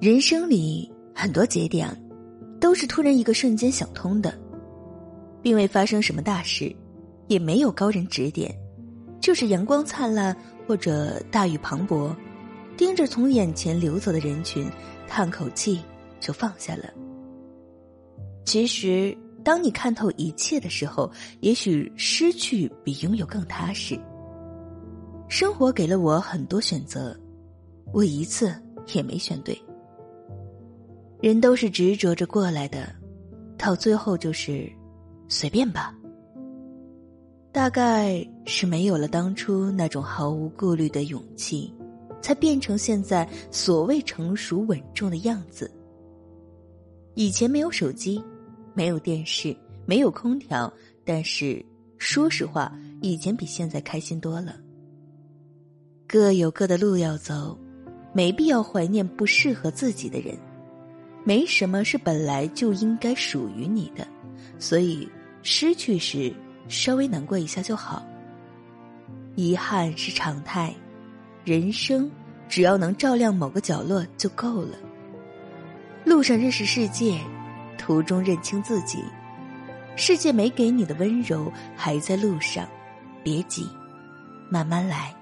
人生里很多节点，都是突然一个瞬间想通的，并未发生什么大事，也没有高人指点，就是阳光灿烂或者大雨磅礴，盯着从眼前流走的人群，叹口气就放下了。其实，当你看透一切的时候，也许失去比拥有更踏实。生活给了我很多选择，我一次也没选对。人都是执着着过来的，到最后就是随便吧。大概是没有了当初那种毫无顾虑的勇气，才变成现在所谓成熟稳重的样子。以前没有手机，没有电视，没有空调，但是说实话，以前比现在开心多了。各有各的路要走，没必要怀念不适合自己的人。没什么是本来就应该属于你的，所以失去时稍微难过一下就好。遗憾是常态，人生只要能照亮某个角落就够了。路上认识世界，途中认清自己。世界没给你的温柔还在路上，别急，慢慢来。